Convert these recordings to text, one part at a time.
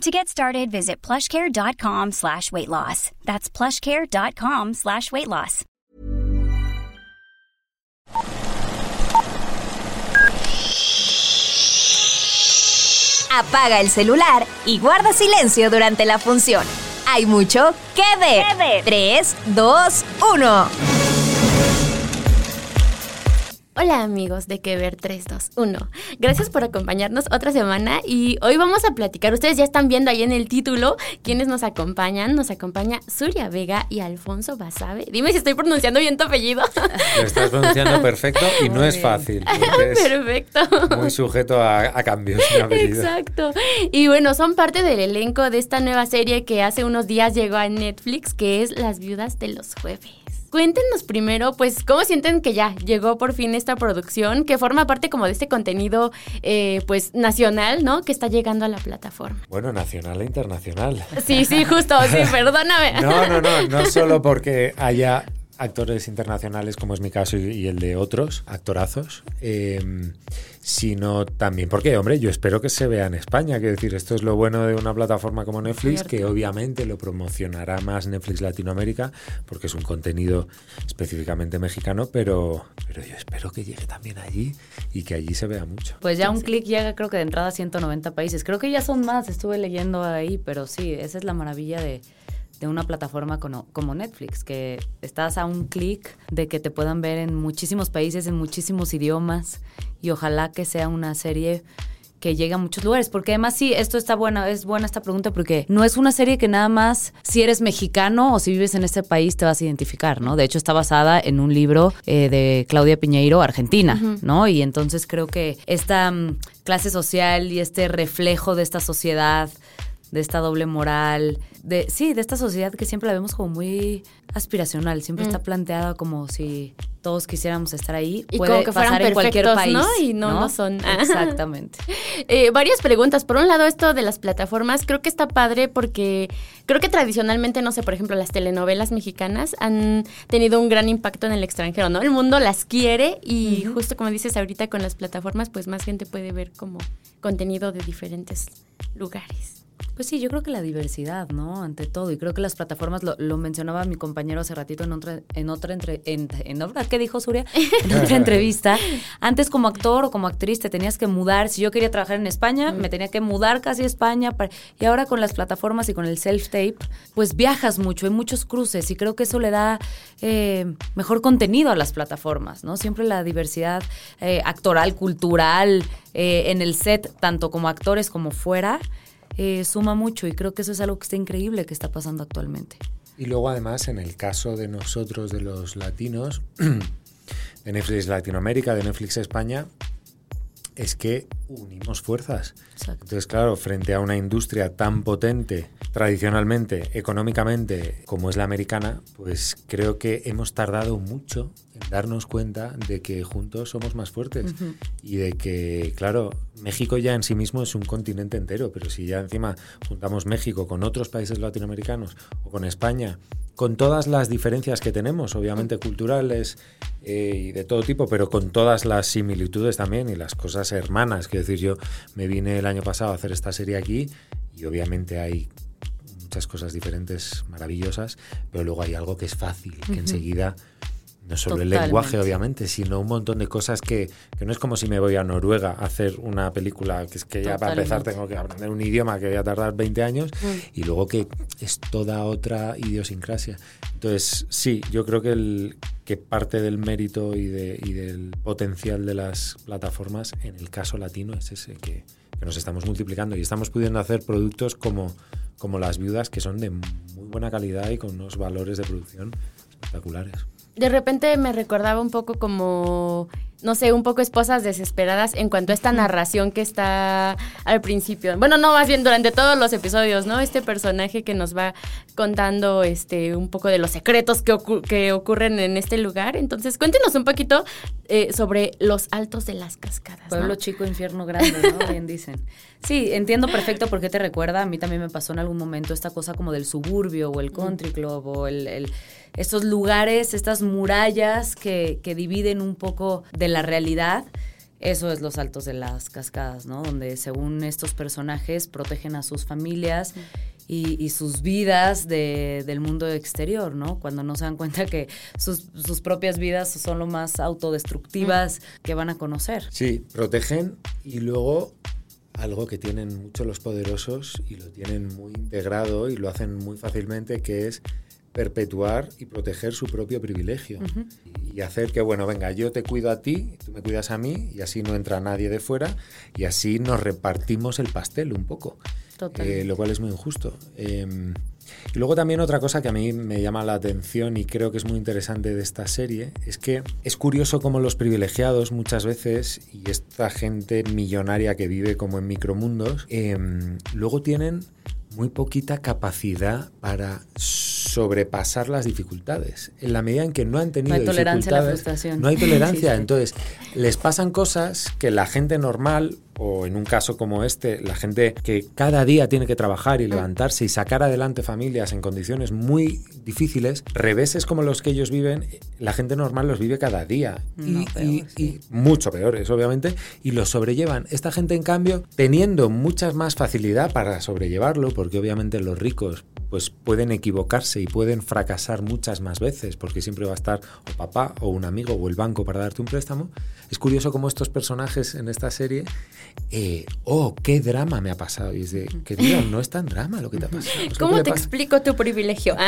To get started, visit plushcare.com slash weight loss. That's plushcare.com slash weight loss. Apaga el celular y guarda silencio durante la función. Hay mucho que ver. 3, 2, 1. Hola amigos de Que Ver 321. Gracias por acompañarnos otra semana y hoy vamos a platicar. Ustedes ya están viendo ahí en el título quiénes nos acompañan. Nos acompaña Zuria Vega y Alfonso Basabe. Dime si estoy pronunciando bien tu apellido. Lo estás pronunciando perfecto y no es fácil. Es Perfecto. Muy sujeto a, a cambios. Exacto. Y bueno, son parte del elenco de esta nueva serie que hace unos días llegó a Netflix, que es Las Viudas de los Jueves. Cuéntenos primero, pues, ¿cómo sienten que ya llegó por fin esta producción que forma parte como de este contenido, eh, pues, nacional, ¿no? Que está llegando a la plataforma. Bueno, nacional e internacional. Sí, sí, justo, sí, perdóname. No, no, no, no solo porque haya actores internacionales, como es mi caso y, y el de otros actorazos, eh, sino también porque, hombre, yo espero que se vea en España. Quiero decir, esto es lo bueno de una plataforma como Netflix, Cierto. que obviamente lo promocionará más Netflix Latinoamérica, porque es un contenido específicamente mexicano, pero, pero yo espero que llegue también allí y que allí se vea mucho. Pues ya un clic llega creo que de entrada a 190 países. Creo que ya son más, estuve leyendo ahí, pero sí, esa es la maravilla de, de una plataforma como, Netflix, que estás a un clic de que te puedan ver en muchísimos países, en muchísimos idiomas, y ojalá que sea una serie que llegue a muchos lugares, porque además sí, esto está buena, es buena esta pregunta porque no es una serie que nada más si eres mexicano o si vives en este país te vas a identificar, ¿no? De hecho está basada en un libro eh, de Claudia Piñeiro, Argentina, ¿no? Y entonces creo que esta mm, clase social y este reflejo de esta sociedad de esta doble moral, de sí, de esta sociedad que siempre la vemos como muy aspiracional, siempre está planteada como si todos quisiéramos estar ahí, Y puede como que fueran pasar en cualquier país, ¿no? Y no lo son. Exactamente. Eh, varias preguntas. Por un lado, esto de las plataformas, creo que está padre porque creo que tradicionalmente, no sé, por ejemplo, las telenovelas mexicanas han tenido un gran impacto en el extranjero, ¿no? El mundo las quiere y justo como dices ahorita con las plataformas, pues más gente puede ver como contenido de diferentes lugares. Pues sí, yo creo que la diversidad, ¿no? Ante todo. Y creo que las plataformas, lo, lo mencionaba mi compañero hace ratito en otra, en otra entre, en, en ¿qué dijo Surya? En otra entrevista. Antes como actor o como actriz te tenías que mudar. Si yo quería trabajar en España, me tenía que mudar casi a España. para- y ahora con las plataformas y con el self-tape, pues viajas mucho, hay muchos cruces. Y creo que eso le da eh, mejor contenido a las plataformas, ¿no? Siempre la diversidad eh, actoral, cultural, eh, en el set, tanto como actores como fuera eh, suma mucho y creo que eso es algo que está increíble que está pasando actualmente. Y luego además en el caso de nosotros, de los latinos, de Netflix Latinoamérica, de Netflix España, es que unimos fuerzas. Exacto. Entonces, claro, frente a una industria tan potente, tradicionalmente, económicamente, como es la americana, pues creo que hemos tardado mucho en darnos cuenta de que juntos somos más fuertes y de que, claro, México ya en sí mismo es un continente entero, pero si ya encima juntamos México con otros países latinoamericanos o con España, con todas las diferencias que tenemos, obviamente culturales eh, y de todo tipo, pero con todas las similitudes también y las cosas hermanas. Quiero decir, yo me vine el año pasado a hacer esta serie aquí y obviamente hay muchas cosas diferentes, maravillosas, pero luego hay algo que es fácil, que enseguida no solo el lenguaje, obviamente, sino un montón de cosas que, que no es como si me voy a Noruega a hacer una película, que es que ya para empezar tengo que aprender un idioma que voy a tardar 20 años, y luego que es toda otra idiosincrasia. Entonces, sí, yo creo que, el, que parte del mérito y, de, y del potencial de las plataformas, en el caso latino, es ese que, que nos estamos multiplicando y estamos pudiendo hacer productos como, como Las Viudas, que son de muy buena calidad y con unos valores de producción espectaculares. De repente me recordaba un poco como no sé, un poco esposas desesperadas en cuanto a esta narración que está al principio. Bueno, no, más bien durante todos los episodios, ¿no? Este personaje que nos va contando este un poco de los secretos que, que ocurren en este lugar. Entonces, cuéntenos un poquito eh, sobre los altos de las cascadas. Pueblo chico, infierno grande, ¿no? Bien dicen. Sí, entiendo perfecto por qué te recuerda. A mí también me pasó en algún momento esta cosa como del suburbio o el country club o el, estos lugares, estas murallas que, que dividen un poco de la realidad. Eso es los altos de las cascadas, ¿no? Donde según estos personajes protegen a sus familias y, sus vidas del mundo exterior, ¿no? Cuando no se dan cuenta que sus, sus propias vidas son lo más autodestructivas que van a conocer. Sí, protegen y luego algo que tienen mucho los poderosos y lo tienen muy integrado y lo hacen muy fácilmente, que es perpetuar y proteger su propio privilegio. Y hacer que, bueno, venga, yo te cuido a ti, tú me cuidas a mí, y así no entra nadie de fuera, y así nos repartimos el pastel un poco. Eh, lo cual es muy injusto. Em, y luego también otra cosa que a mí me llama la atención y creo que es muy interesante de esta serie es que es curioso cómo los privilegiados muchas veces y esta gente millonaria que vive como en micromundos, em, luego tienen muy poquita capacidad para sobrepasar las dificultades. En la medida en que no han tenido no hay tolerancia a la frustración. no hay tolerancia. Entonces, les pasan cosas que la gente normal o en un caso como este, la gente que cada día tiene que trabajar y levantarse y sacar adelante familias en condiciones muy difíciles, reveses como los que ellos viven, la gente normal los vive cada día. Y, mucho peores, obviamente, y los sobrellevan. Esta gente, en cambio, teniendo mucha más facilidad para sobrellevarlo, porque obviamente los ricos pues pueden equivocarse y pueden fracasar muchas más veces, porque siempre va a estar o papá o un amigo o el banco para darte un préstamo. Es curioso cómo estos personajes en esta serie eh, oh, qué drama me ha pasado. Y es de, que no es tan drama lo que te ha pasado. ¿Cómo te explico tu privilegio?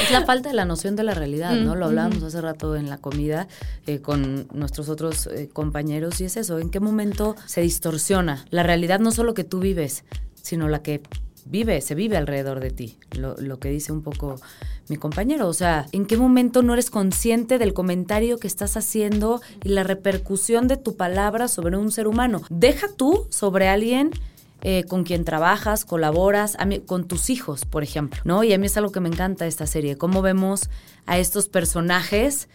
Es la falta de la noción de la realidad, ¿no? Lo hablábamos hace rato en la comida eh, con nuestros otros eh, compañeros y es eso, ¿en qué momento se distorsiona la realidad no solo que tú vives, sino la que vive, se vive alrededor de ti, lo, lo, que dice un poco mi compañero. O sea, ¿en qué momento no eres consciente del comentario que estás haciendo y la repercusión de tu palabra sobre un ser humano? Deja tú sobre alguien eh, con quien trabajas, colaboras, con tus hijos, por ejemplo, ¿no? Y a mí es algo que me encanta esta serie, cómo vemos a estos personajes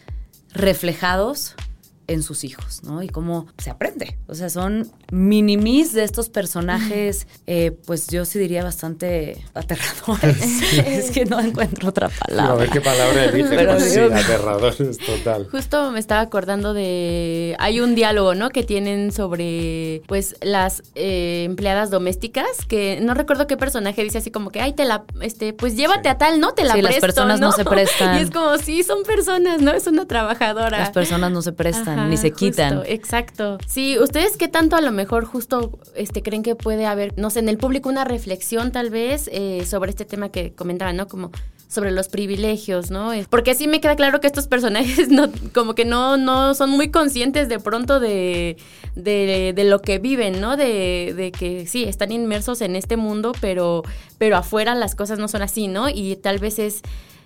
reflejados en sus hijos, ¿no? Y cómo se aprende. O sea, son minimis de estos personajes, eh, pues yo sí diría bastante aterradores. es que no encuentro otra palabra. a ver qué palabra eliges, Pero sí, aterradores, total. Justo me estaba acordando de... Hay un diálogo, ¿no? Que tienen sobre, pues, las eh, empleadas domésticas, que no recuerdo qué personaje dice así como que, ay, te la... este Pues llévate a tal, ¿no? Te la sí, las personas ¿no? se prestan. Y es como, sí, son personas, ¿no? Es una trabajadora. Las personas no se prestan ni se quitan. exacto. Sí, ¿ustedes qué tanto a lo mejor justo este, creen que puede haber, no sé, en el público una reflexión tal vez eh, sobre este tema que comentaban, ¿no? Como sobre los privilegios, ¿no? Porque sí me queda claro que estos personajes no, como que no, no son muy conscientes de pronto de, de, de lo que viven, ¿no? De, de, que sí, están inmersos en este mundo, pero, pero afuera las cosas no son así, ¿no? Y tal vez es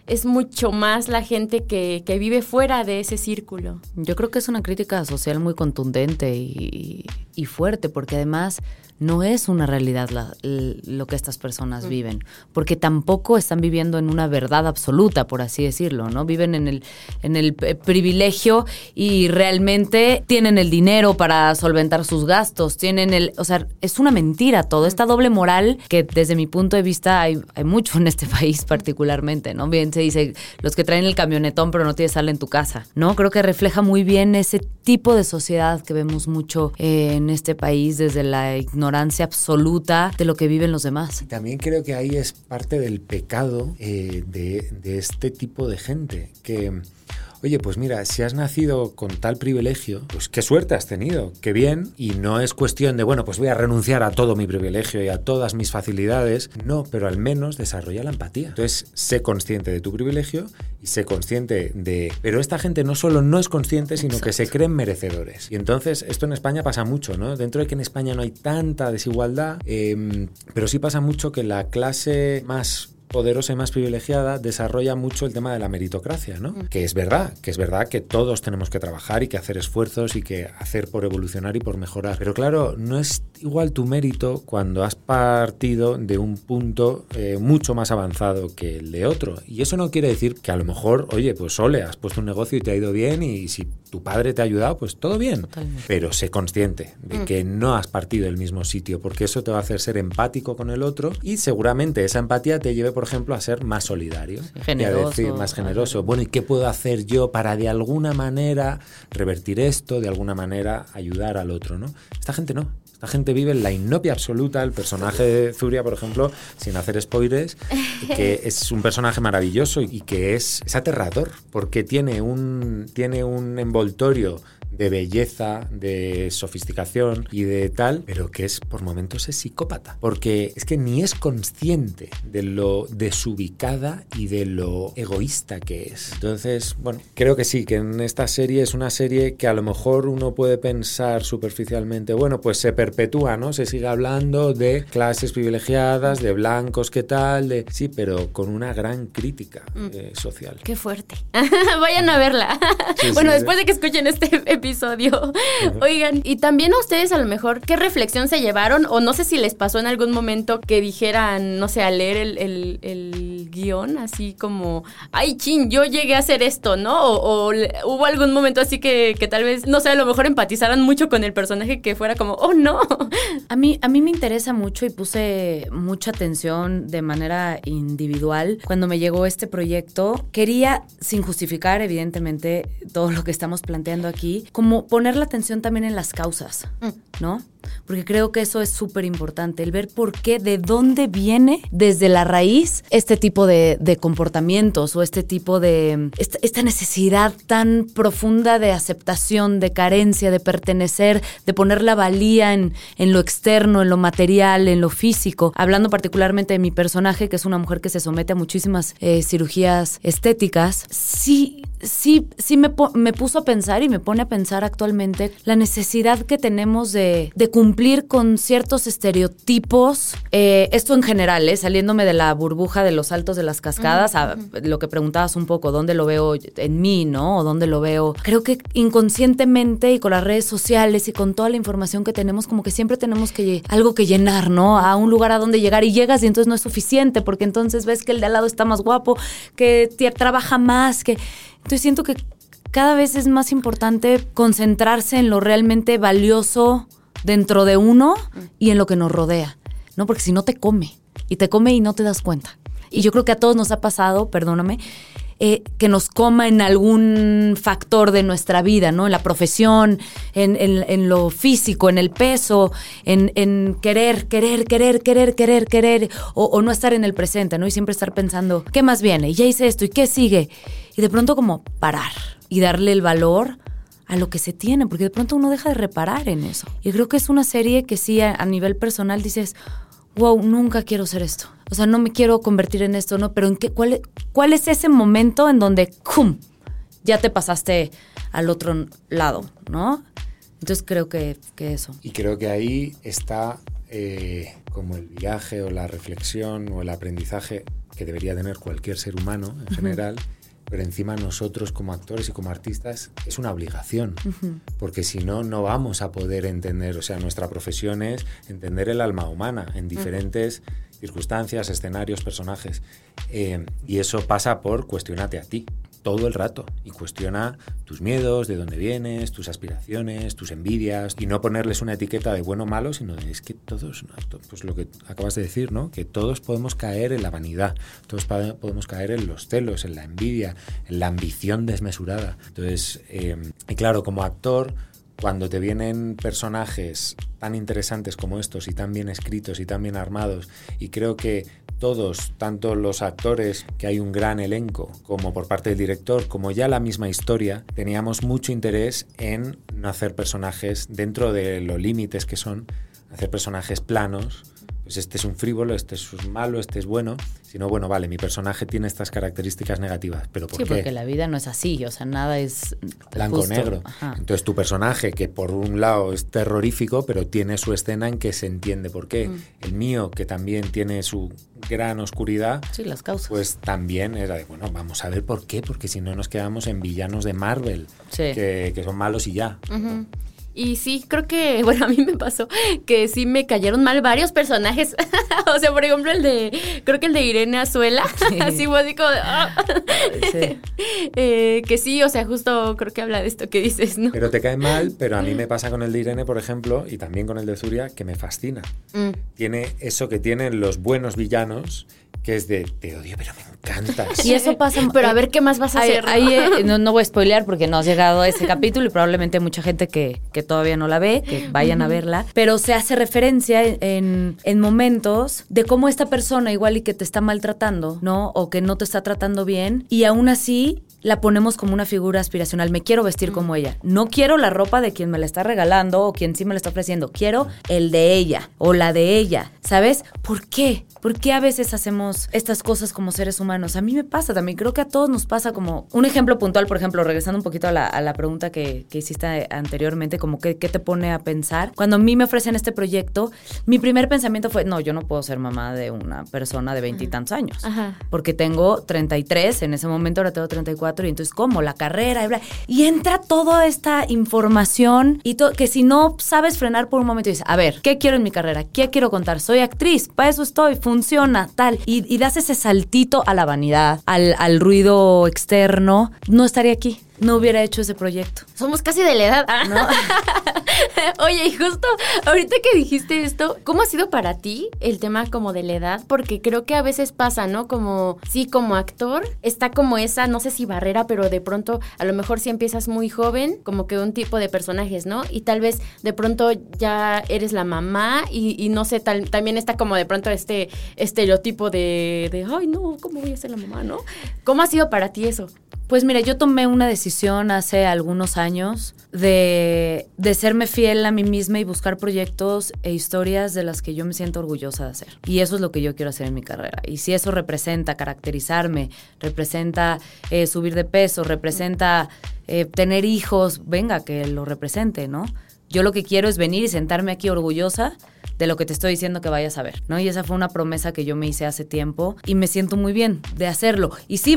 es mucho más la gente que, que, vive fuera de ese círculo. Yo creo que es una crítica social muy contundente y, y fuerte, porque además no es una realidad lo que estas personas mm. viven, porque tampoco están viviendo en una verdad absoluta, por así decirlo, ¿no? Viven en el, en el eh, privilegio y realmente tienen el dinero para solventar sus gastos, tienen el, o sea, es una mentira todo, esta mm. doble moral que desde mi punto de vista hay, hay mucho en este país particularmente, ¿no? Bien se dice, los que traen el camionetón pero no tienes sal en tu casa, ¿no? Creo que refleja muy bien ese tipo de sociedad que vemos mucho eh, en este país desde la ignorancia ignorancia absoluta de lo que viven los demás. también creo que ahí es parte del pecado eh, de, de este tipo de gente, que oye, pues mira, si has nacido con tal privilegio, pues qué suerte has tenido, qué bien, y no es cuestión de, bueno, pues voy a renunciar a todo mi privilegio y a todas mis facilidades, no, pero al menos desarrolla la empatía. Entonces, sé consciente de tu privilegio y sé consciente de... Pero esta gente no solo no es consciente, sino que se creen merecedores. Y entonces, esto en España pasa mucho, ¿no? Dentro de que en España no hay tanta desigualdad, em, pero sí pasa mucho que la clase más poderosa y más privilegiada desarrolla mucho el tema de la meritocracia, ¿no? Que es verdad, que es verdad que todos tenemos que trabajar y que hacer esfuerzos y que hacer por evolucionar y por mejorar. Pero claro, no es igual tu mérito cuando has partido de un punto eh, mucho más avanzado que el de otro. Y eso no quiere decir que a lo mejor, oye, pues ole, has puesto un negocio y te ha ido bien y si tu padre te ha ayudado, pues todo bien. Pero sé consciente de mm. que no has partido del mismo sitio, porque eso te va a hacer ser empático con el otro y seguramente esa empatía te lleve, por ejemplo, a ser más solidario. generoso. Y a decir, más generoso. Bueno, ¿y qué puedo hacer yo para de alguna manera revertir esto, de alguna manera ayudar al otro, ¿no? Esta gente no. Esta gente vive en la inopia absoluta. El personaje de Zuria, por ejemplo, sin hacer spoilers, que es un personaje maravilloso y que es, es aterrador, porque tiene un, tiene un envoltorio de belleza, de sofisticación y de tal, pero que es por momentos es psicópata, porque es que ni es consciente de lo desubicada y de lo egoísta que es. Entonces, bueno, creo que sí, que en esta serie es una serie que a lo mejor uno puede pensar superficialmente, bueno, pues se perpetúa, ¿no? Se sigue hablando de clases privilegiadas, de blancos, ¿qué tal? De sí, pero con una gran crítica mm. eh, social. Qué fuerte. Vayan a verla. bueno, después de que escuchen este episodio. Oigan, y también a ustedes a lo mejor, ¿qué reflexión se llevaron? O no sé si les pasó en algún momento que dijeran, no sé, al leer el, el, guion, así como, ay, chin, yo llegué a hacer esto, ¿no? O, hubo algún momento así que, que, tal vez, no sé, a lo mejor empatizaran mucho con el personaje que fuera como, oh, no. A mí, a mí me interesa mucho y puse mucha atención de manera individual cuando me llegó este proyecto. Quería, sin justificar, evidentemente, todo lo que estamos planteando aquí, como poner la atención también en las causas, mm. ¿no? Porque creo que eso es súper importante, el ver por qué, de dónde viene desde la raíz este tipo de, comportamientos o este tipo de, esta, necesidad tan profunda de aceptación, de carencia, de pertenecer, de poner la valía en, en lo externo, en lo material, en lo físico. Hablando particularmente de mi personaje, que es una mujer que se somete a muchísimas eh, cirugías estéticas, sí sí, sí me, me, puso a pensar y me pone a pensar actualmente la necesidad que tenemos de, cumplir con ciertos estereotipos. Eh, esto en general, ¿eh? saliéndome de la burbuja de los altos de las cascadas, a lo que preguntabas un poco, ¿dónde lo veo en mí, no? O dónde lo veo. Creo que inconscientemente y con las redes sociales y con toda la información que tenemos, como que siempre tenemos que algo que llenar, ¿no? A un lugar a donde llegar y llegas y entonces no es suficiente porque entonces ves que el de al lado está más guapo, que trabaja más, que entonces siento que cada vez es más importante concentrarse en lo realmente valioso dentro de uno y en lo que nos rodea, ¿no? Porque si no te come y te come y no te das cuenta. Y yo creo que a todos nos ha pasado, perdóname, eh, que nos coma en algún factor de nuestra vida, ¿no? En la profesión, en, lo físico, en el peso, en, querer, querer, querer, querer, querer, querer, o, o, no estar en el presente, ¿no? Y siempre estar pensando, ¿qué más viene? Y ya hice esto, ¿y qué sigue? Y de pronto como parar y darle el valor a lo que se tiene, porque de pronto uno deja de reparar en eso. Y creo que es una serie que sí, a nivel personal dices, wow, nunca quiero ser esto. O sea, no me quiero convertir en esto, ¿no? Pero ¿en qué, cuál, cuál es ese momento en donde, ¡cum! Ya te pasaste al otro lado, ¿no? Entonces creo que, que eso. Y creo que ahí está eh, como el viaje o la reflexión o el aprendizaje que debería tener cualquier ser humano en general pero encima nosotros como actores y como artistas es una obligación, porque si no, no vamos a poder entender, o sea, nuestra profesión es entender el alma humana en diferentes circunstancias, escenarios, personajes, eh, y eso pasa por cuestionarte a ti todo el rato y cuestiona tus miedos, de dónde vienes, tus aspiraciones, tus envidias y no ponerles una etiqueta de bueno o malo, sino de es que todos, pues lo que acabas de decir, ¿no? Que todos podemos caer en la vanidad, todos podemos caer en los celos, en la envidia, en la ambición desmesurada. Entonces, eh, y claro, como actor, cuando te vienen personajes tan interesantes como estos y tan bien escritos y tan bien armados, y creo que todos, tanto los actores, que hay un gran elenco, como por parte del director, como ya la misma historia, teníamos mucho interés en no hacer personajes dentro de los límites que son, hacer personajes planos, pues este es un frívolo, este es un malo, este es bueno, sino bueno, vale, mi personaje tiene estas características negativas, pero ¿por Sí, qué? porque la vida no es así, o sea, nada es blanco negro. Ajá. Entonces tu personaje, que por un lado es terrorífico, pero tiene su escena en que se entiende por qué. Mm. El mío, que también tiene su gran oscuridad, Sí, las causas. pues también era de, bueno, vamos a ver por qué, porque si no nos quedamos en villanos de Marvel, Sí. que, que son malos y ya. Ujú. Y sí, creo que, bueno, a mí me pasó que sí me cayeron mal varios personajes. o sea, por ejemplo, el de, creo que el de Irene Azuela. Sí. así fue así como de, ah. Sí. Eh, que sí, o sea, justo creo que habla de esto que dices, ¿no? Pero te cae mal, pero a mí me pasa con el de Irene, por ejemplo, y también con el de Zuria, que me fascina. Mm. Tiene eso que tienen los buenos villanos, que es de, te odio, pero me encantas. Y eso pasa. Pero a ver qué más vas a Ahí- hacer. ¿no? ahí, eh, no, no voy a spoilear porque no has llegado a ese capítulo y probablemente hay mucha gente que, que todavía no la ve, que vayan a verla. Pero se hace referencia en, en momentos de cómo esta persona igual y que te está maltratando, ¿no? O que no te está tratando bien y aún así la ponemos como una figura aspiracional. Me quiero vestir como ella. No quiero la ropa de quien me la está regalando o quien sí me la está ofreciendo. Quiero el de ella o la de ella. ¿Sabes? ¿Por qué? ¿Por qué a veces hacemos estas cosas como seres humanos? A mí me pasa también. Creo que a todos nos pasa como un ejemplo puntual, por ejemplo, regresando un poquito a la, a la pregunta que, que hiciste anteriormente, como que, qué te pone a pensar. Cuando a mí me ofrecen este proyecto, mi primer pensamiento fue, no, yo no puedo ser mamá de una persona de veintitantos años Ajá. porque tengo 33, en ese momento ahora tengo 34, y entonces, ¿cómo? La carrera, y, bla. y entra toda esta información y que si no sabes frenar por un momento y dices, a ver, ¿qué quiero en mi carrera? ¿Qué quiero contar? Soy actriz, para eso estoy, funciona, tal. Y, y das ese saltito a la vanidad, al, al ruido externo, no estaría aquí. No hubiera hecho ese proyecto. Somos casi de la edad. ¿no? Oye, y justo ahorita que dijiste esto, ¿cómo ha sido para ti el tema como de la edad? Porque creo que a veces pasa, ¿no? Como, sí, como actor, está como esa, no sé si barrera, pero de pronto a lo mejor si empiezas muy joven, como que un tipo de personajes, ¿no? Y tal vez de pronto ya eres la mamá y, y no sé, tal, también está como de pronto este estereotipo de, de, ay, no, ¿cómo voy a ser la mamá, no? ¿Cómo ha sido para ti eso? Pues mira, yo tomé una decisión hace algunos años de, de serme fiel a mí misma y buscar proyectos e historias de las que yo me siento orgullosa de hacer. Y eso es lo que yo quiero hacer en mi carrera. Y si eso representa caracterizarme, representa eh, subir de peso, representa eh, tener hijos, venga, que lo represente, ¿no? Yo lo que quiero es venir y sentarme aquí orgullosa de lo que te estoy diciendo que vayas a ver, ¿no? Y esa fue una promesa que yo me hice hace tiempo y me siento muy bien de hacerlo. Y sí,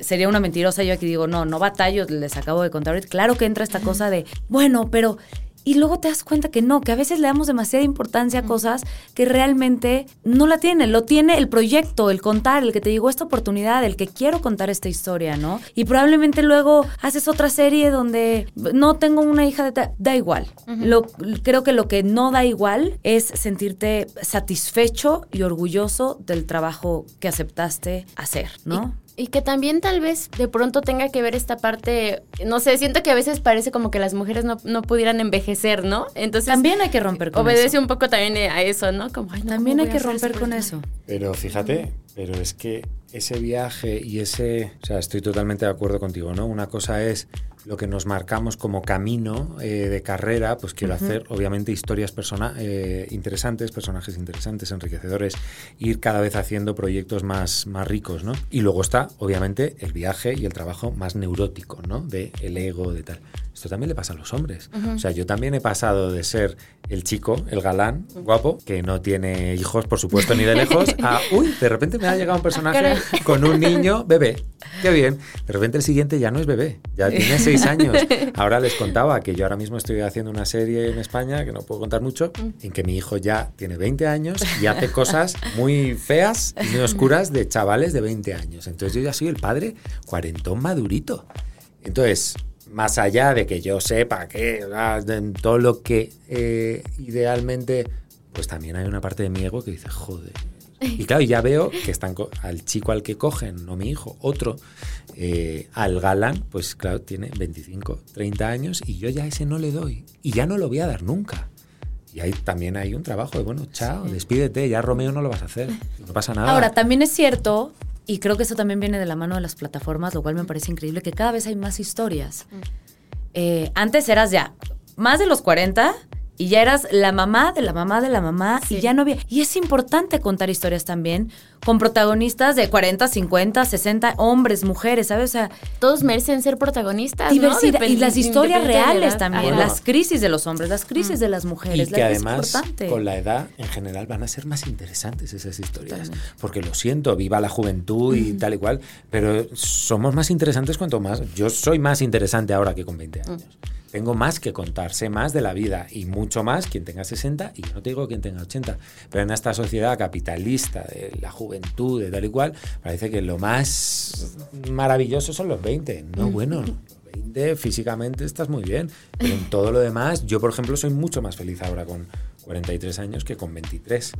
sería una mentirosa yo aquí digo, no, no batallo, les acabo de contar. Claro que entra esta cosa de, bueno, pero... Y luego te das cuenta que no, que a veces le damos demasiada importancia a cosas que realmente no la tienen. Lo tiene el proyecto, el contar, el que te llegó esta oportunidad, el que quiero contar esta historia, ¿no? Y probablemente luego haces otra serie donde no tengo una hija de... Da igual. Lo, creo que lo que no da igual es sentirte satisfecho y orgulloso del trabajo que aceptaste hacer, ¿no? Y que también tal vez de pronto tenga que ver esta parte, no sé, siento que a veces parece como que las mujeres no, no pudieran envejecer, ¿no? Entonces También hay que romper con obedece eso. un poco también a eso, ¿no? Como, ay, no, También ¿cómo hay que romper con eso. Pero fíjate, pero es que ese viaje y ese, o sea, estoy totalmente de acuerdo contigo, ¿no? Una cosa es lo que nos marcamos como camino eh, de carrera, pues quiero hacer, obviamente, historias persona eh, interesantes, personajes interesantes, enriquecedores, ir cada vez haciendo proyectos más, más ricos, ¿no? Y luego está, obviamente, el viaje y el trabajo más neurótico, ¿no? De el ego, de tal. Esto también le pasa a los hombres. O sea, yo también he pasado de ser el chico, el galán, guapo, que no tiene hijos, por supuesto, ni de lejos, a, uy, de repente me ha llegado un personaje Caray. con un niño bebé. Qué bien. De repente el siguiente ya no es bebé, ya tiene seis años. Ahora les contaba que yo ahora mismo estoy haciendo una serie en España, que no puedo contar mucho, en que mi hijo ya tiene 20 años y hace cosas muy feas y muy oscuras de chavales de 20 años. Entonces yo ya soy el padre cuarentón madurito. Entonces, más allá de que yo sepa que ah, todo lo que eh, idealmente, pues también hay una parte de mi ego que dice, joder. Y claro, ya veo que están al chico al que cogen, no mi hijo, otro, eh, al galán, pues claro, tiene 25, 30 años y yo ya a ese no le doy. Y ya no lo voy a dar nunca. Y ahí también hay un trabajo de, bueno, chao, despídete, ya Romeo no lo vas a hacer, no pasa nada. Ahora, también es cierto, y creo que eso también viene de la mano de las plataformas, lo cual me parece increíble, que cada vez hay más historias. Eh, antes eras ya más de los 40 y ya eras la mamá de la mamá de la mamá Sí. y ya no había. Y es importante contar historias también con protagonistas de 40, 50, 60, hombres, mujeres, ¿sabes? O sea, Todos merecen ser protagonistas. y las historias reales también, las crisis de los hombres, las crisis de las mujeres, Y la que además importante. con la edad en general van a ser más interesantes esas historias. Porque lo siento, viva la juventud y tal y cual, pero somos más interesantes cuanto más... Yo soy más interesante ahora que con 20 años. Tengo más que contar, sé más de la vida y mucho más quien tenga 60 y yo no te digo quien tenga 80. Pero en esta sociedad capitalista de la juventud, de tal y cual, parece que lo más maravilloso son los 20. No, bueno, los 20 físicamente estás muy bien, pero en todo lo demás, yo por ejemplo soy mucho más feliz ahora con 43 años que con 23.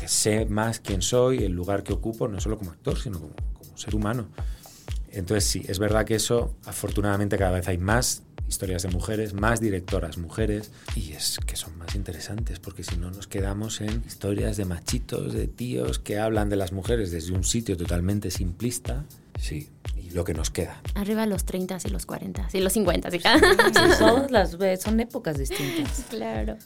Que sé más quién soy, el lugar que ocupo, no solo como actor, sino como, como ser humano. Entonces sí, es verdad que eso, afortunadamente cada vez hay más historias de mujeres, más directoras mujeres, y es que son más interesantes, porque si no nos quedamos en historias de machitos, de tíos que hablan de las mujeres desde un sitio totalmente simplista, sí, y lo que nos queda. Arriba los 30 y los 40 y los 50. ¿sí? Sí, todas las ve- son épocas distintas. Claro.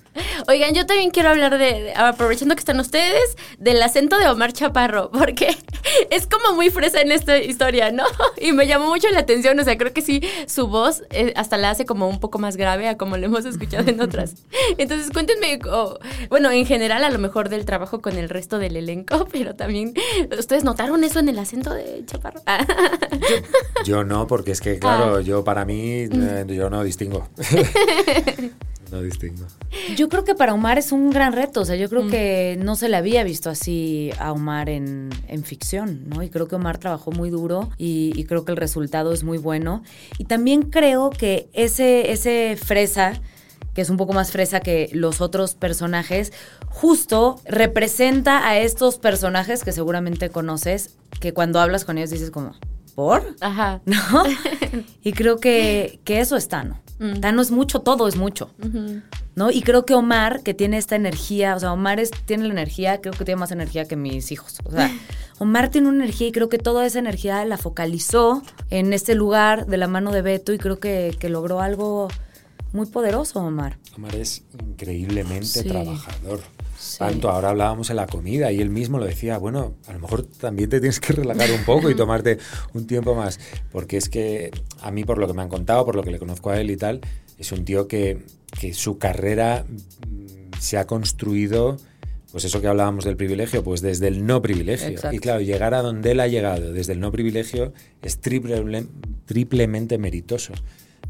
Oigan, yo también quiero hablar de, de- aprovechando que están ustedes, del acento de Omar Chaparro, porque es como muy fresa en esta historia, ¿no? Y me llamó mucho la atención, o sea, creo que sí, su voz eh, hasta la hace como un poco más grave a como lo hemos escuchado en otras. Entonces, cuéntenme, oh, bueno, en general a lo mejor del trabajo con el resto del elenco, pero también, ¿ustedes notaron eso en el acento de Chaparro? Ah. Yo no, porque es que, claro, yo para mí, eh, yo no distingo. no distingo. Yo creo que para Omar es un gran reto, o sea, yo creo que no se le había visto así a Omar en, en ficción, ¿no? Y creo que Omar trabajó muy duro y, y creo que el resultado es muy bueno. Y también creo que ese, ese fresa, que es un poco más fresa que los otros personajes, justo representa a estos personajes que seguramente conoces, que cuando hablas con ellos dices como, ¿por? Ajá. ¿No? y creo que, que eso es Tano. Mm. Tano es mucho, todo es mucho. ¿no? Y creo que Omar, que tiene esta energía, o sea, Omar es- tiene la energía, creo que tiene más energía que mis hijos. O sea, Omar tiene una energía y creo que toda esa energía la focalizó en este lugar de la mano de Beto y creo que, que logró algo muy poderoso, Omar. Omar es increíblemente Sí. trabajador. Sí. Tanto, ahora hablábamos en la comida y él mismo lo decía, bueno, a lo mejor también te tienes que relajar un poco y tomarte un tiempo más, porque es que a mí por lo que me han contado, por lo que le conozco a él y tal, es un tío que, que su carrera mm, se ha construido, pues eso que hablábamos del privilegio, pues desde el no privilegio. Exacto. Y claro, llegar a donde él ha llegado desde el no privilegio es triple- triplemente meritoso.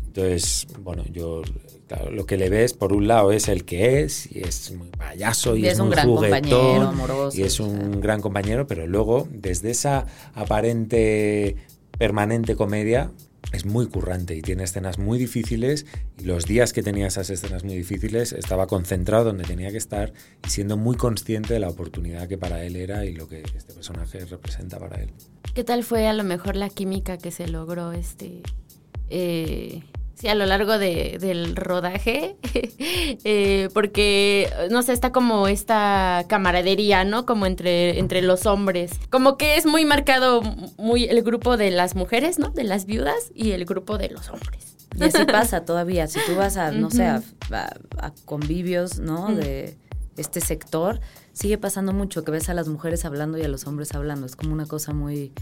Entonces, bueno, yo claro, lo que le ves por un lado es el que es, y es muy payaso, y, Y es, es un muy gran juguetón, amoroso, y es sea. un gran compañero, pero luego, desde esa aparente permanente comedia, es muy currante y tiene escenas muy difíciles y los días que tenía esas escenas muy difíciles estaba concentrado donde tenía que estar y siendo muy consciente de la oportunidad que para él era y lo que este personaje representa para él. ¿Qué tal fue a lo mejor la química que se logró este eh, sí, a lo largo de- del rodaje? Eh, porque, no sé, está como esta camaradería, ¿no? Como entre, entre los hombres. Como que es muy marcado muy el grupo de las mujeres, ¿no? De las viudas y el grupo de los hombres. Y así pasa todavía. Si tú vas a, no sé, a, a convivios, ¿no? De este sector, sigue pasando mucho que ves a las mujeres hablando y a los hombres hablando. Es como una cosa muy,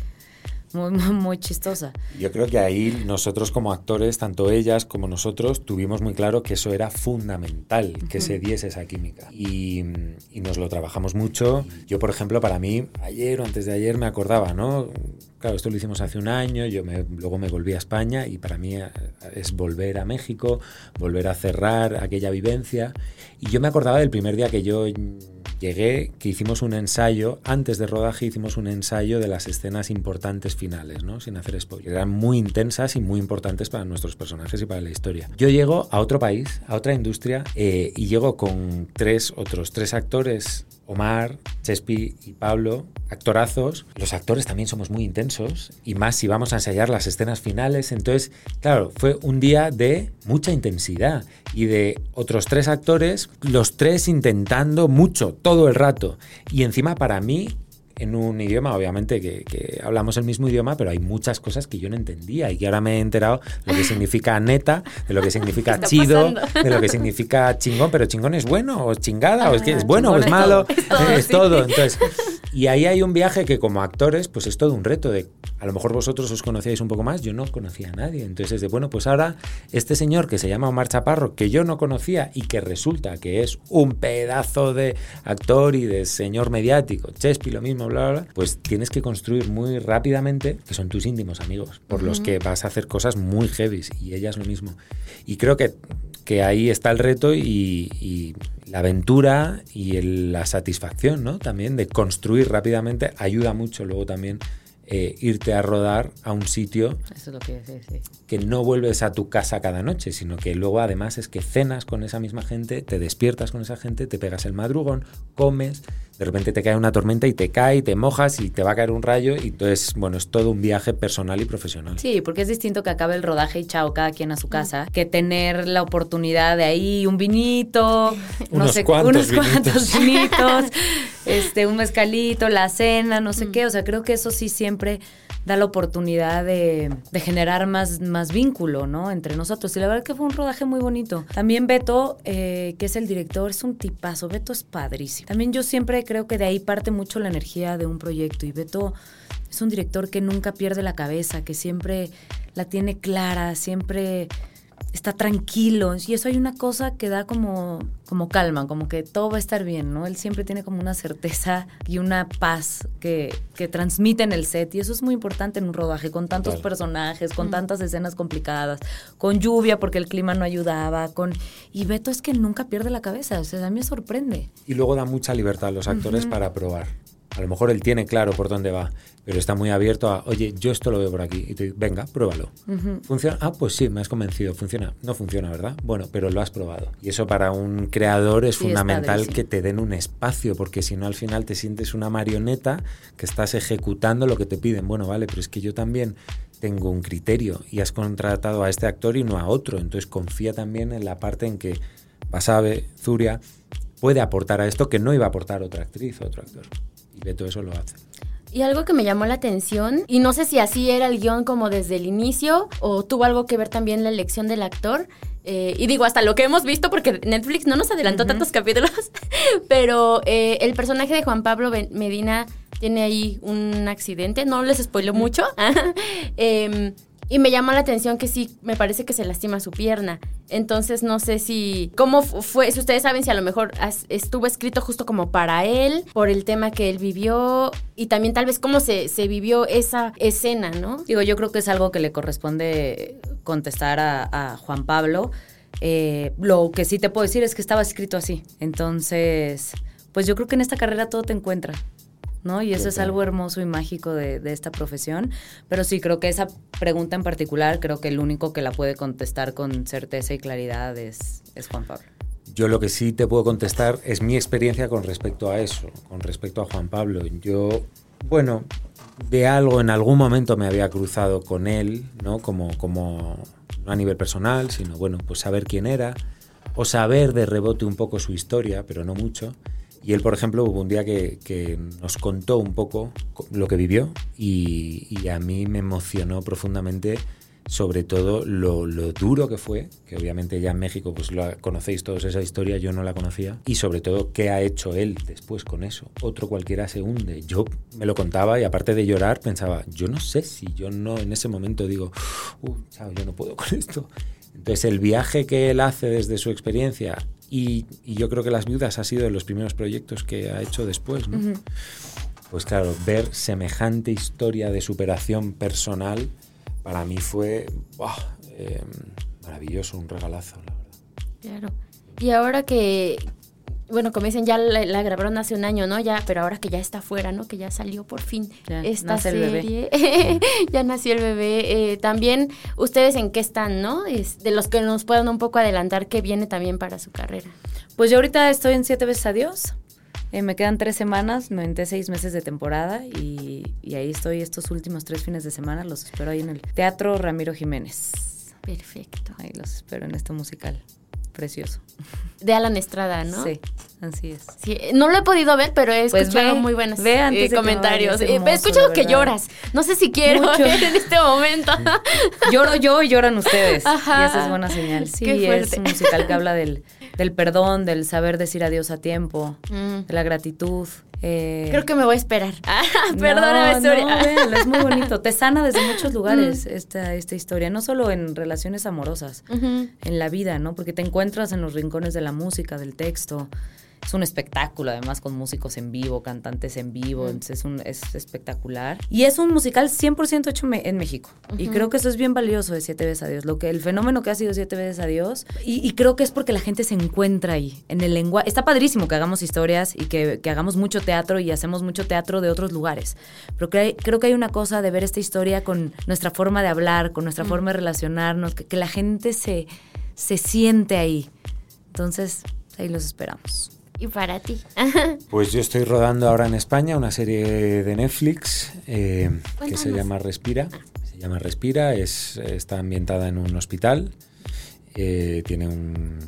muy, muy, muy chistosa. Yo creo que ahí nosotros como actores, tanto ellas como nosotros, tuvimos muy claro que eso era fundamental, que se diese esa química. Y, y nos lo trabajamos mucho. Yo, por ejemplo, para mí, ayer o antes de ayer me acordaba, ¿no? Claro, esto lo hicimos hace un año, yo me- luego me volví a España y para mí eh, es volver a México, volver a cerrar aquella vivencia. Y yo me acordaba del primer día que yo llegué, que hicimos un ensayo, antes de rodaje hicimos un ensayo de las escenas importantes finales, ¿no? Sin hacer spoiler. Eran muy intensas y muy importantes para nuestros personajes y para la historia. Yo llego a otro país, a otra industria, eh, y llego con tres otros tres actores, Omar, Chespi y Pablo, actorazos. Los actores también somos muy intensos, y más si vamos a ensayar las escenas finales. Entonces, claro, fue un día de mucha intensidad y de otros tres actores, los tres intentando mucho, todo el rato. Y encima para mí en un idioma, obviamente que, que, hablamos el mismo idioma, pero hay muchas cosas que yo no entendía y que ahora me he enterado de lo que significa neta, de lo que significa chido, de lo que significa chingón, pero chingón es bueno o chingada, o es que es bueno o es malo, es todo. Es todo. Entonces, y ahí hay un viaje que como actores, pues es todo un reto de, a lo mejor vosotros os conocíais un poco más, yo no conocía a nadie. Entonces, de, bueno, pues ahora este señor que se llama Omar Chaparro, que yo no conocía y que resulta que es un pedazo de actor y de señor mediático, Chespi, lo mismo, bla, bla, bla, pues tienes que construir muy rápidamente, que son tus íntimos amigos, por los que vas a hacer cosas muy heavy y ellas lo mismo. Y creo que, que ahí está el reto y, y la aventura y el, la satisfacción, ¿no? También de construir rápidamente ayuda mucho luego también eh, irte a rodar a un sitio Eso es lo que, sí, sí. que no vuelves a tu casa cada noche, sino que luego además es que cenas con esa misma gente, te despiertas con esa gente, te pegas el madrugón, comes, de repente te cae una tormenta y te cae, te mojas y te va a caer un rayo y entonces, bueno, es todo un viaje personal y profesional. Sí, porque es distinto que acabe el rodaje y chao, cada quien a su casa, que tener la oportunidad de ahí un vinito, no Unos sé, cuantos unos cuantos vinitos. vinitos, este, un mezcalito, la cena, no sé qué. O sea, creo que eso sí siempre da la oportunidad de, generar más, más vínculo, ¿no? Entre nosotros. Y la verdad que fue un rodaje muy bonito. También Beto, eh, que es el director, es un tipazo. Beto es padrísimo. También yo siempre creo que de ahí parte mucho la energía de un proyecto. Y Beto es un director que nunca pierde la cabeza, que siempre la tiene clara, siempre está tranquilo. Y eso hay una cosa que da como, como calma, como que todo va a estar bien, ¿no? Él siempre tiene como una certeza y una paz que, que transmite en el set. Y eso es muy importante en un rodaje, con tantos Claro. personajes, con tantas escenas complicadas, con lluvia porque el clima no ayudaba, con... Y Beto es que nunca pierde la cabeza, o sea, a mí me sorprende. Y luego da mucha libertad a los actores para probar. A lo mejor él tiene claro por dónde va, pero está muy abierto a, oye, yo esto lo veo por aquí. Y te dice, venga, pruébalo. ¿Funciona? Ah, pues sí, me has convencido. ¿Funciona? No funciona, ¿verdad? Bueno, pero lo has probado. Y eso para un creador es Sí, es fundamental padre, sí. que te den un espacio, porque si no, al final te sientes una marioneta que estás ejecutando lo que te piden. Bueno, vale, pero es que yo también tengo un criterio y has contratado a este actor y no a otro. Entonces confía también en la parte en que Basabe, Zuria, puede aportar a esto que no iba a aportar otra actriz o otro actor. Y Beto eso lo hace. Y algo que me llamó la atención, y no sé si así era el guion como desde el inicio, o tuvo algo que ver también la elección del actor. eh, y digo, hasta lo que hemos visto, porque Netflix no nos adelantó tantos capítulos, pero eh, el personaje de Juan Pablo Ben- Medina tiene ahí un accidente, no les spoiló mucho. Em, y me llama la atención que sí, me parece que se lastima su pierna. Entonces no sé si, ¿cómo fu- fue? Si ustedes saben si a lo mejor estuvo escrito justo como para él, por el tema que él vivió, y también tal vez cómo se, se vivió esa escena, ¿no? Digo, yo creo que es algo que le corresponde contestar a, a Juan Pablo. Eh, lo que sí te puedo decir es que estaba escrito así. Entonces, pues yo creo que en esta carrera todo te encuentra. ¿No? Y eso es algo hermoso y mágico de, de esta profesión. Pero sí, creo que esa pregunta en particular, creo que el único que la puede contestar con certeza y claridad es, es Juan Pablo. Yo lo que sí te puedo contestar es mi experiencia con respecto a eso, con respecto a Juan Pablo. Yo, bueno, de algo en algún momento me había cruzado con él, ¿no? Como, como no a nivel personal, sino bueno, pues saber quién era o saber de rebote un poco su historia, pero no mucho. Y él, por ejemplo, hubo un día que, nos contó un poco co- lo que vivió y, a mí me emocionó profundamente sobre todo lo, lo duro que fue, que obviamente ya en México pues lo conocéis todos esa historia, yo no la conocía, y sobre todo qué ha hecho él después con eso. Otro cualquiera se hunde. Yo me lo contaba y aparte de llorar pensaba, yo no sé si yo no en ese momento digo, uh, chao, yo no puedo con esto. Entonces el viaje que él hace desde su experiencia y, y yo creo que Las Viudas ha sido de los primeros proyectos que ha hecho después, ¿no? Pues claro, ver semejante historia de superación personal para mí fue. Eh, maravilloso, un regalazo, la verdad. Claro. Y ahora que, bueno, como dicen, ya la, la grabaron hace un año, ¿no? Ya, pero ahora que ya está fuera, ¿no? Que ya salió por fin Ya esta nace el bebé. serie. ya nació el bebé. Eh, también, ¿ustedes en qué están, no? Es de los que nos puedan un poco adelantar qué viene también para su carrera. Pues yo ahorita estoy en Siete veces Adiós. Eh, me quedan tres semanas, me aventé seis meses de temporada y, y ahí estoy estos últimos tres fines de semana. Los espero ahí en el Teatro Ramiro Jiménez. Perfecto. Ahí los espero en este musical precioso. De Alan Estrada, ¿no? Sí. Así es. Sí, no lo he podido ver, pero he Pues ve, muy buenos ve antes de eh, que comentarios. vayas, Eh, hermoso, he escuchado que lloras. No sé si quiero Mucho. en este momento. Lloro yo y lloran ustedes. Ajá. Y esa es buena señal. Sí, es un musical que habla del, del perdón, del saber decir adiós a tiempo, Mm. de la gratitud. Eh, Creo que me voy a esperar. Ah, no, Perdóname. No, véanlo, es muy bonito. Te sana desde muchos Mm. lugares esta, esta historia, no solo en relaciones amorosas, en la vida, ¿no? Porque te encuentras en los rincones de la música, del texto. Es un espectáculo, además, con músicos en vivo, cantantes en vivo, entonces es, un, es espectacular. Y es un musical 100% hecho me- en México. Y creo que eso es bien valioso de Siete veces a Dios. Lo que, el fenómeno que ha sido Siete veces a Dios. Y, y creo que es porque la gente se encuentra ahí, en el lenguaje. Está padrísimo que hagamos historias y que, que hagamos mucho teatro y hacemos mucho teatro de otros lugares. Pero creo, hay- creo que hay una cosa de ver esta historia con nuestra forma de hablar, con nuestra forma de relacionarnos, que, que la gente se, se siente ahí. Entonces, ahí los esperamos. Y para ti. Pues yo estoy rodando ahora en España una serie de Netflix eh, que se llama Respira. Se llama Respira, es, está ambientada en un hospital. eh, tiene un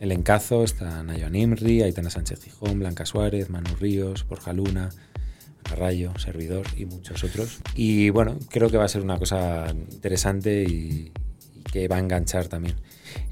elencazo, está Nayo Nimri, Aitana Sánchez Gijón, Blanca Suárez, Manu Ríos, Borja Luna, Rayo, Servidor y muchos otros. Y bueno, creo que va a ser una cosa interesante y, y que va a enganchar también.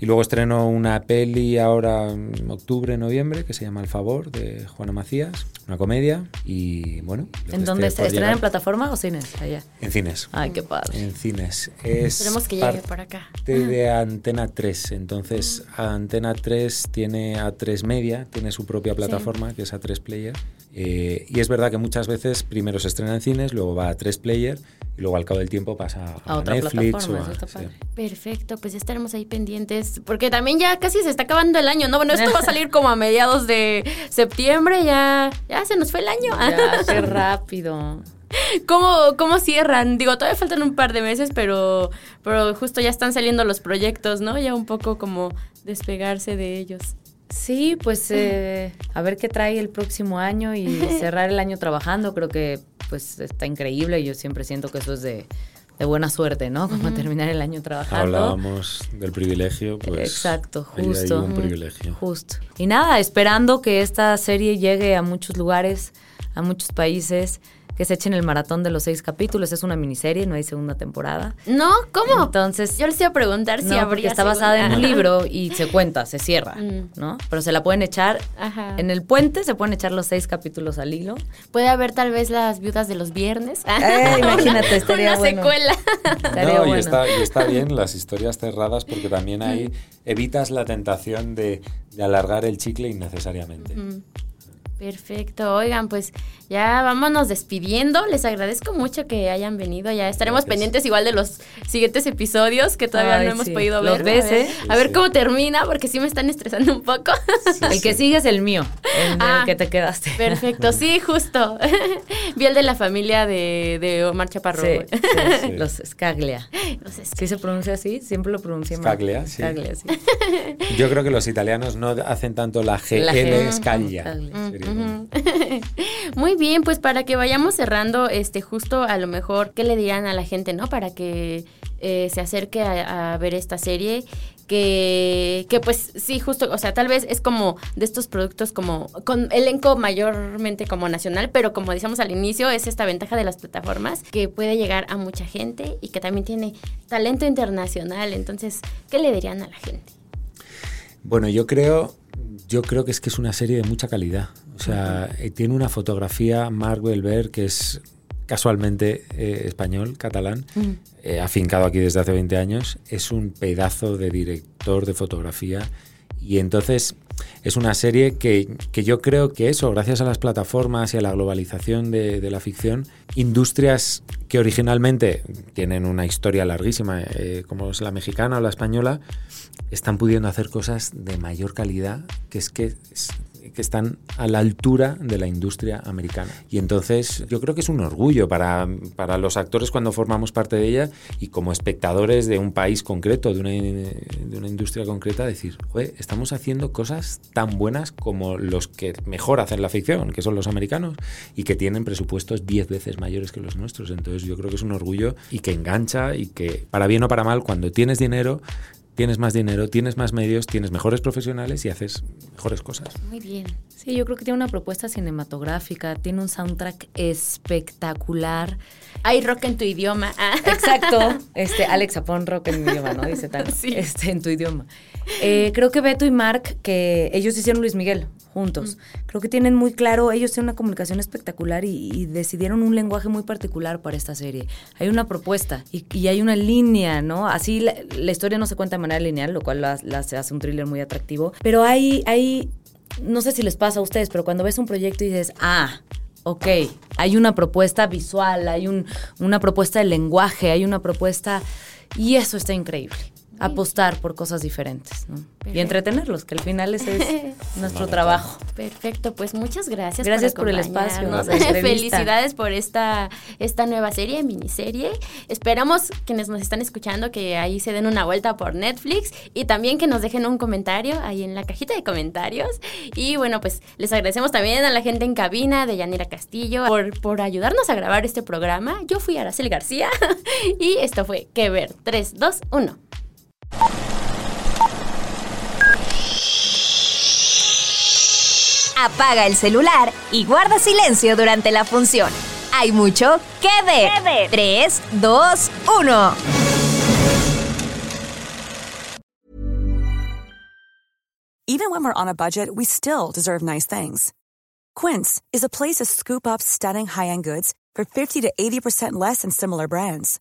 Y luego estreno una peli ahora en octubre, noviembre, que se llama El Favor, de Juana Macías, una comedia. Y bueno, ¿En dónde se estrena? llegar. ¿En plataforma o cines? Allá. En cines. Ay, qué padre. En cines. Es Esperemos que llegue por acá. de Antena 3. Entonces, Antena 3 tiene A3 Media, tiene su propia plataforma, que es A3 Player. Eh, y es verdad que muchas veces primero se estrena en cines, luego va a 3 Player y luego al cabo del tiempo pasa a, A otra Netflix plataforma, o a- sí. Perfecto, pues ya estaremos ahí pendientes, porque también ya casi se está acabando el año, ¿no? Bueno, esto va a salir como a mediados de septiembre, ya, ya se nos fue el año. Ya, qué rápido. ¿Cómo, ¿Cómo cierran? Digo, todavía faltan un par de meses, pero, pero justo ya están saliendo los proyectos, ¿no? Ya un poco como despegarse de ellos. Sí, pues eh, a ver qué trae el próximo año y cerrar el año trabajando, creo que pues está increíble. Yo siempre siento que eso es de, de buena suerte, ¿no? Como terminar el año trabajando. Hablábamos del privilegio, pues. Exacto, ahí hay justo. un privilegio. Justo. Y nada, esperando que esta serie llegue a muchos lugares, a muchos países, que se echen el maratón de los seis capítulos. Es una miniserie, no hay segunda temporada. ¿No? ¿Cómo? Entonces, Yo les iba a preguntar si no, porque habría está basada en un segunda. libro y se cuenta, se cierra, Mm. ¿no? Pero se la pueden echar Ajá. en el puente, se pueden echar los seis capítulos al hilo. Puede haber tal vez las viudas de los viernes. Eh, imagínate, estaría Una bueno. secuela. Estaría No, y, bueno. está, y está bien las historias cerradas porque también ahí evitas la tentación de, de alargar el chicle innecesariamente. Perfecto, oigan, pues ya vámonos despidiendo. Les agradezco mucho que hayan venido. Ya estaremos Gracias. pendientes igual de los siguientes episodios que todavía Ay, no hemos sí. podido Los ver. ves, a ver, ¿eh? a ver Sí, cómo termina, porque sí me están estresando un poco. Sí, el que sí. sigue es el mío, el del Ah, que te quedaste. Perfecto, sí, justo. Vi el de la familia de, de Omar Chaparro. Sí, sí, Sí. los Scaglia. ¿Sí se pronuncia así? Siempre lo pronuncié mal. Scaglia, sí. Scaglia, sí. Yo creo que los italianos no hacen tanto la GL La G. Scaglia. Muy bien, pues para que vayamos cerrando, este, justo a lo mejor, ¿qué le dirán a la gente, no? Para que eh, se acerque a, a ver esta serie, que, que pues sí, justo, o sea, tal vez es como de estos productos como con elenco mayormente como nacional, pero como decíamos al inicio, es esta ventaja de las plataformas que puede llegar a mucha gente y que también tiene talento internacional. Entonces, ¿qué le dirían a la gente? Bueno, yo creo, yo creo que es que es una serie de mucha calidad. O sea, eh, tiene una fotografía Marc Belver que es casualmente eh, español, catalán, eh, afincado aquí desde hace 20 años. Es un pedazo de director de fotografía y entonces es una serie que, que yo creo que eso, gracias a las plataformas y a la globalización de, de la ficción, industrias que originalmente tienen una historia larguísima, eh, como es la mexicana o la española, están pudiendo hacer cosas de mayor calidad, que es que, que están a la altura de la industria americana. Y entonces yo creo que es un orgullo para, para los actores cuando formamos parte de ella y como espectadores de un país concreto, de una, de una industria concreta, decir, "Joder, estamos haciendo cosas tan buenas como los que mejor hacen la ficción, que son los americanos, y que tienen presupuestos 10 veces mayores que los nuestros. Entonces yo creo que es un orgullo y que engancha y que, para bien o para mal, cuando tienes dinero, tienes más dinero, tienes más medios, tienes mejores profesionales y haces mejores cosas. Muy bien. Sí, yo creo que tiene una propuesta cinematográfica, tiene un soundtrack espectacular. Hay rock en tu idioma. Ah. Exacto. Este, Alexa, pon rock en mi idioma, ¿no? Dice tal. Sí. Este, en tu idioma. Eh, creo que Beto y Mark, que ellos hicieron Luis Miguel juntos. Creo que tienen muy claro, ellos tienen una comunicación espectacular y, y decidieron un lenguaje muy particular para esta serie. Hay una propuesta y, y hay una línea, ¿no? Así la, la, historia no se cuenta de manera lineal, lo cual la, la hace un thriller muy atractivo. Pero hay, hay, no sé si les pasa a ustedes, pero cuando ves un proyecto y dices, ah, ok, hay una propuesta visual, hay un, una propuesta de lenguaje, hay una propuesta... Y eso está increíble. Apostar por cosas diferentes ¿no? y entretenerlos, que al final ese es nuestro trabajo. Perfecto, pues muchas gracias. Gracias por, por el espacio. Felicidades por esta, esta nueva serie, miniserie. Esperamos quienes nos están escuchando que ahí se den una vuelta por Netflix y también que nos dejen un comentario ahí en la cajita de comentarios. Y bueno, pues les agradecemos también a la gente en cabina de Yanira Castillo por, por ayudarnos a grabar este programa. Yo fui Araceli García y esto fue Que Ver 3, 2, 1. Apaga el celular y guarda silencio durante la función. Hay mucho que ver. ¿Qué ver? 3, 2, 1. Even when we're on a budget, we still deserve nice things. Quince is a place to scoop up stunning high-end goods for 50 to 80% less than similar brands.